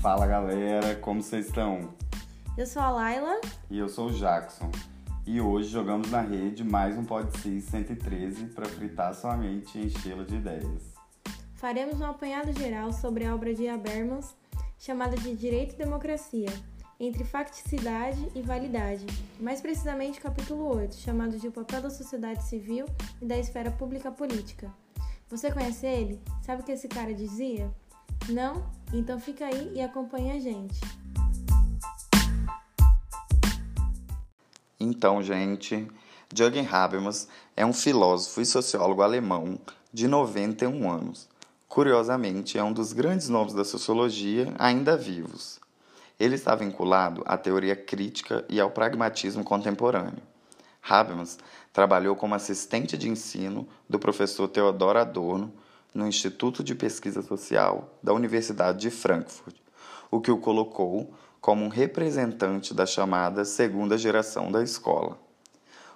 Fala galera, como vocês estão? Eu sou a Laila. E eu sou o Jackson. E hoje jogamos na rede mais um Podcis 113 para fritar sua mente e enchê-la de ideias. Faremos um apanhado geral sobre a obra de Habermas, chamada de Direito e Democracia, entre facticidade e validade, mais precisamente o capítulo 8, chamado de O papel da sociedade civil e da esfera pública política. Você conhece ele? Sabe o que esse cara dizia? Não? Então fica aí e acompanha a gente. Então, gente, Jürgen Habermas é um filósofo e sociólogo alemão de 91 anos. Curiosamente, é um dos grandes nomes da sociologia ainda vivos. Ele está vinculado à teoria crítica e ao pragmatismo contemporâneo. Habermas trabalhou como assistente de ensino do professor Theodor Adorno no Instituto de Pesquisa Social da Universidade de Frankfurt, o que o colocou como um representante da chamada segunda geração da escola.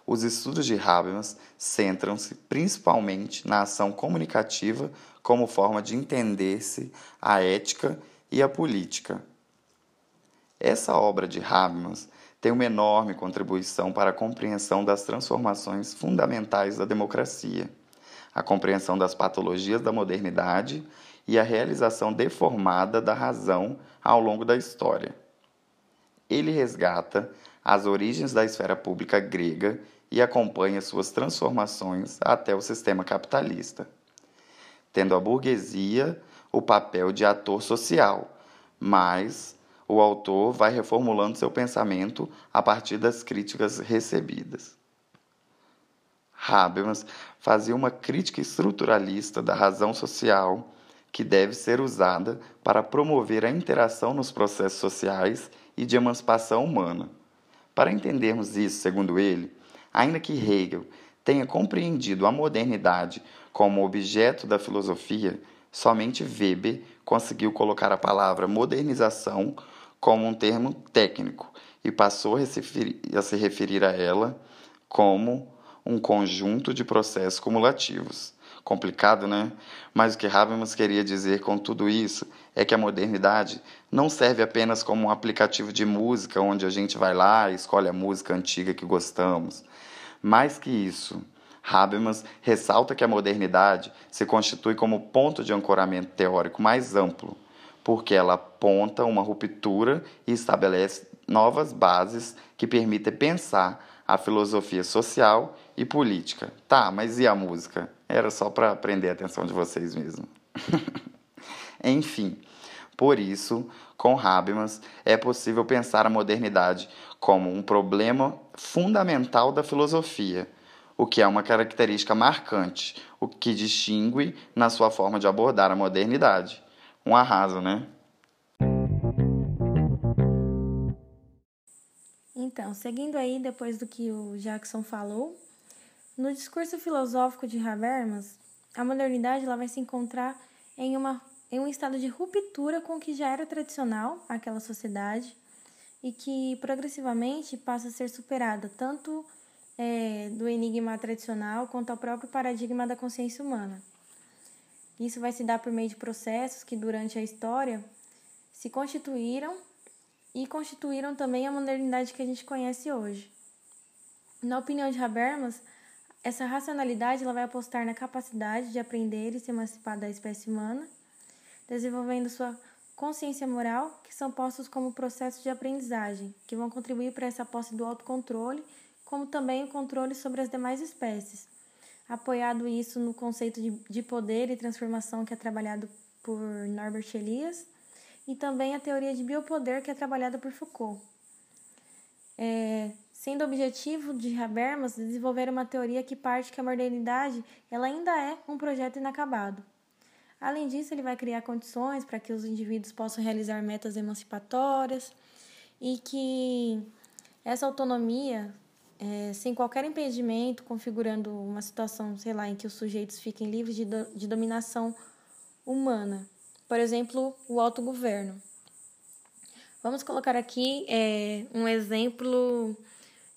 Os estudos de Habermas centram-se principalmente na ação comunicativa como forma de entender-se a ética e a política. Essa obra de Habermas tem uma enorme contribuição para a compreensão das transformações fundamentais da democracia, a compreensão das patologias da modernidade e a realização deformada da razão ao longo da história. Ele resgata as origens da esfera pública grega e acompanha suas transformações até o sistema capitalista, tendo a burguesia o papel de ator social, mas o autor vai reformulando seu pensamento a partir das críticas recebidas. Habermas fazia uma crítica estruturalista da razão social que deve ser usada para promover a interação nos processos sociais e de emancipação humana. Para entendermos isso, segundo ele, ainda que Hegel tenha compreendido a modernidade como objeto da filosofia, somente Weber conseguiu colocar a palavra modernização como um termo técnico e passou a se referir a, ela como um conjunto de processos cumulativos. Complicado, né? Mas o que Habermas queria dizer com tudo isso é que a modernidade não serve apenas como um aplicativo de música onde a gente vai lá e escolhe a música antiga que gostamos. Mais que isso, Habermas ressalta que a modernidade se constitui como ponto de ancoramento teórico mais amplo, porque ela aponta uma ruptura e estabelece novas bases que permitem pensar a filosofia social e política. Tá, mas e a música? Era só para prender a atenção de vocês mesmo. Enfim, por isso, com Habermas, é possível pensar a modernidade como um problema fundamental da filosofia, o que é uma característica marcante, o que distingue na sua forma de abordar a modernidade. Um arraso, né? Então, seguindo aí depois do que o Jackson falou, no discurso filosófico de Habermas, a modernidade ela vai se encontrar em, uma, em um estado de ruptura com o que já era tradicional aquela sociedade e que progressivamente passa a ser superada tanto é, do enigma tradicional quanto ao próprio paradigma da consciência humana. Isso vai se dar por meio de processos que durante a história se constituíram e constituíram também a modernidade que a gente conhece hoje. Na opinião de Habermas, essa racionalidade ela vai apostar na capacidade de aprender e se emancipar da espécie humana, desenvolvendo sua consciência moral, que são postos como processos de aprendizagem, que vão contribuir para essa posse do autocontrole, como também o controle sobre as demais espécies. Apoiado isso no conceito de, de poder e transformação que é trabalhado por Norbert Elias, e também a teoria de biopoder que é trabalhada por Foucault. É, sendo o objetivo de Habermas desenvolver uma teoria que parte que a modernidade ela ainda é um projeto inacabado. Além disso, ele vai criar condições para que os indivíduos possam realizar metas emancipatórias e que essa autonomia, é, sem qualquer impedimento, configurando uma situação, sei lá, em que os sujeitos fiquem livres de, do, de dominação humana. Por exemplo, o autogoverno. Vamos colocar aqui é, um exemplo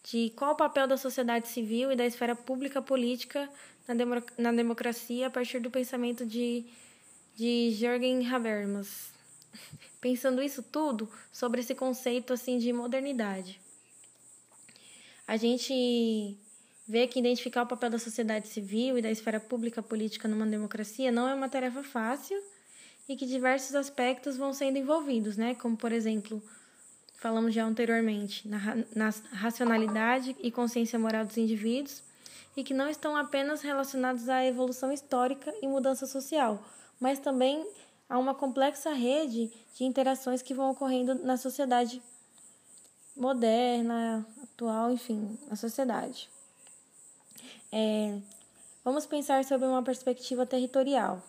de qual o papel da sociedade civil e da esfera pública política na, demo, na democracia a partir do pensamento de, de Jürgen Habermas. pensando isso tudo sobre esse conceito assim de modernidade. A gente vê que identificar o papel da sociedade civil e da esfera pública política numa democracia não é uma tarefa fácil e que diversos aspectos vão sendo envolvidos, né? Como, por exemplo, falamos já anteriormente, na, na racionalidade e consciência moral dos indivíduos, e que não estão apenas relacionados à evolução histórica e mudança social, mas também a uma complexa rede de interações que vão ocorrendo na sociedade moderna, atual, enfim, na sociedade. É, vamos pensar sobre uma perspectiva territorial.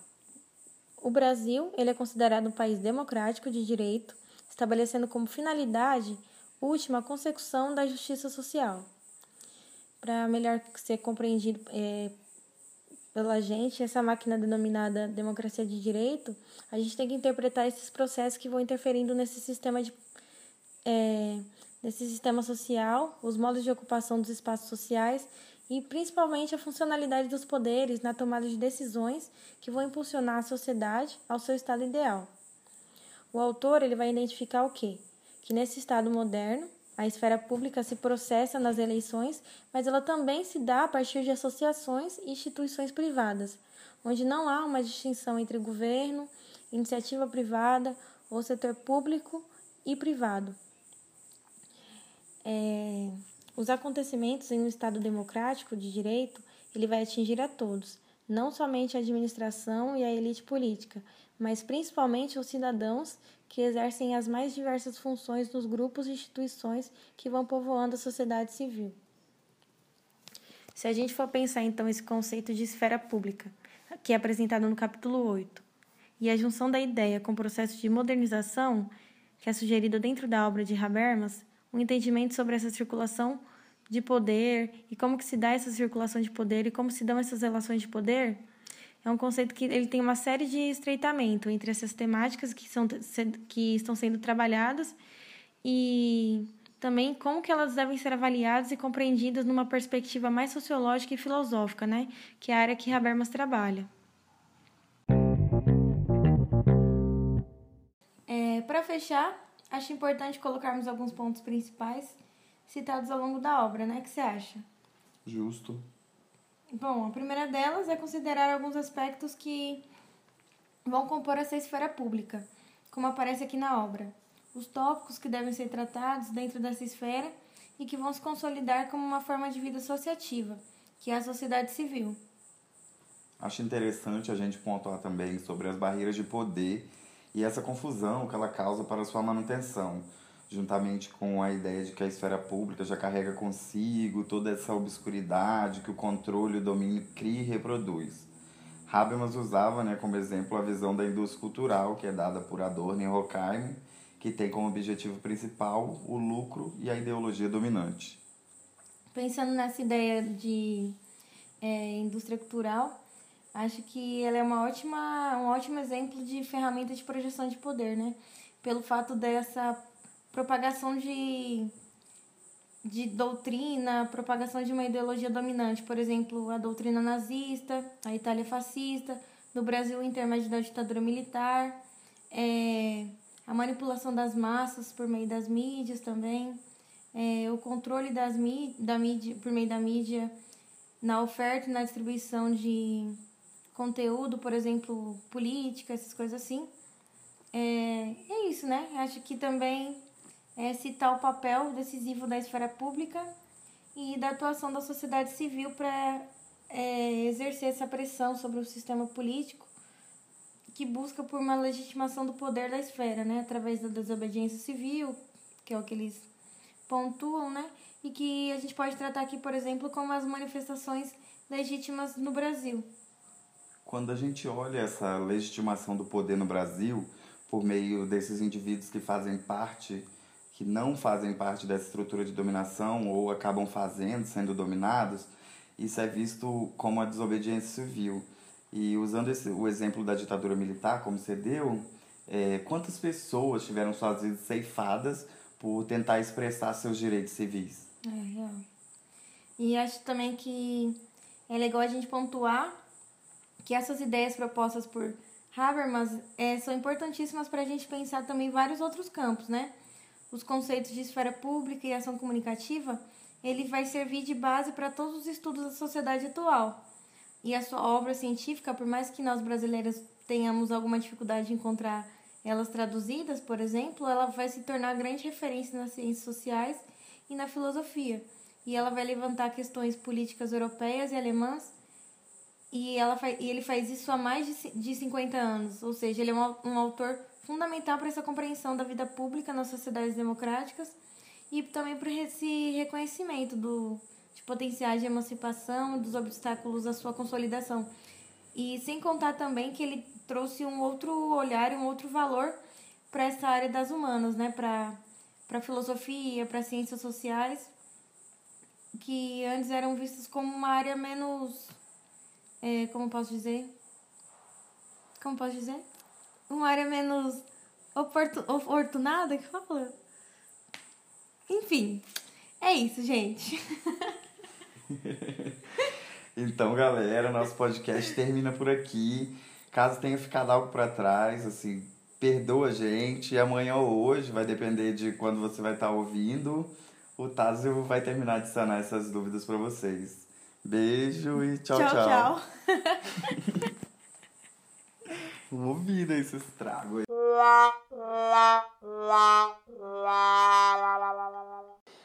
O Brasil ele é considerado um país democrático de direito, estabelecendo como finalidade última a consecução da justiça social para melhor ser compreendido é, pela gente, essa máquina denominada democracia de direito, a gente tem que interpretar esses processos que vão interferindo nesse sistema de é, nesse sistema social, os modos de ocupação dos espaços sociais e principalmente a funcionalidade dos poderes na tomada de decisões que vão impulsionar a sociedade ao seu estado ideal. O autor ele vai identificar o quê? Que nesse estado moderno a esfera pública se processa nas eleições, mas ela também se dá a partir de associações e instituições privadas, onde não há uma distinção entre governo, iniciativa privada ou setor público e privado. É, os acontecimentos em um Estado democrático de direito ele vai atingir a todos, não somente a administração e a elite política, mas principalmente os cidadãos que exercem as mais diversas funções nos grupos e instituições que vão povoando a sociedade civil. Se a gente for pensar então esse conceito de esfera pública, que é apresentado no capítulo 8, e a junção da ideia com o processo de modernização, que é sugerido dentro da obra de Habermas, um entendimento sobre essa circulação de poder e como que se dá essa circulação de poder e como se dão essas relações de poder, é um conceito que ele tem uma série de estreitamento entre essas temáticas que, são, que estão sendo trabalhadas e também como que elas devem ser avaliadas e compreendidas numa perspectiva mais sociológica e filosófica, né? que é a área que Habermas trabalha. É, Para fechar, acho importante colocarmos alguns pontos principais citados ao longo da obra, né? O que você acha? Justo. Bom, a primeira delas é considerar alguns aspectos que vão compor essa esfera pública, como aparece aqui na obra. Os tópicos que devem ser tratados dentro dessa esfera e que vão se consolidar como uma forma de vida associativa, que é a sociedade civil. Acho interessante a gente pontuar também sobre as barreiras de poder e essa confusão que ela causa para sua manutenção juntamente com a ideia de que a esfera pública já carrega consigo toda essa obscuridade que o controle o domínio cria e reproduz. Habermas usava né, como exemplo a visão da indústria cultural, que é dada por Adorno e Horkheimer, que tem como objetivo principal o lucro e a ideologia dominante. Pensando nessa ideia de é, indústria cultural, acho que ela é uma ótima, um ótimo exemplo de ferramenta de projeção de poder, né? Pelo fato dessa propagação de, de doutrina, propagação de uma ideologia dominante, por exemplo, a doutrina nazista, a Itália fascista, no Brasil o intermédio da ditadura militar, é, a manipulação das massas por meio das mídias também, é, o controle das da mídia, por meio da mídia na oferta e na distribuição de conteúdo, por exemplo, política, essas coisas assim. É, é isso, né? Acho que também é, citar o papel decisivo da esfera pública e da atuação da sociedade civil para é, exercer essa pressão sobre o sistema político que busca por uma legitimação do poder da esfera, né, através da desobediência civil, que é o que eles pontuam, né, e que a gente pode tratar aqui, por exemplo, como as manifestações legítimas no Brasil. Quando a gente olha essa legitimação do poder no Brasil, por meio desses indivíduos que fazem parte que não fazem parte dessa estrutura de dominação ou acabam fazendo, sendo dominados, isso é visto como a desobediência civil. E usando esse, o exemplo da ditadura militar, como você deu, é, quantas pessoas tiveram suas vidas ceifadas por tentar expressar seus direitos civis? É real. E acho também que é legal a gente pontuar que essas ideias propostas por Habermas é, são importantíssimas para a gente pensar também vários outros campos, né? Os conceitos de esfera pública e ação comunicativa, ele vai servir de base para todos os estudos da sociedade atual. E a sua obra científica, por mais que nós brasileiros tenhamos alguma dificuldade de encontrar elas traduzidas, por exemplo, ela vai se tornar grande referência nas ciências sociais e na filosofia. E ela vai levantar questões políticas europeias e alemãs e, ela e ele faz isso há mais de 50 anos, ou seja, ele é um, um autor fundamental para essa compreensão da vida pública nas sociedades democráticas e também para esse reconhecimento do, de potenciais de emancipação dos obstáculos à sua consolidação. E sem contar também que ele trouxe um outro olhar um outro valor para essa área das humanas, né? para a filosofia, para ciências sociais, que antes eram vistas como uma área menos é, como posso dizer? Como posso dizer? Uma área menos oportun, oportunada que fala? Enfim, é isso, gente. então, galera, nosso podcast termina por aqui. Caso tenha ficado algo para trás, assim, perdoa a gente. Amanhã ou hoje, vai depender de quando você vai estar ouvindo. O Tásio vai terminar de sanar essas dúvidas para vocês. Beijo e tchau, tchau. Tchau, tchau. Ouvida esse estrago aí.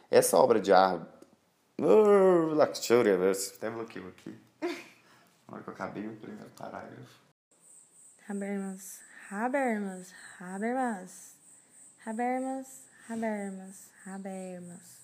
Essa obra de arte. Uh, até bloqueio aqui. Na hora que eu acabei o primeiro parágrafo. Habermas, Habermas, Habermas, Habermas, Habermas, Habermas.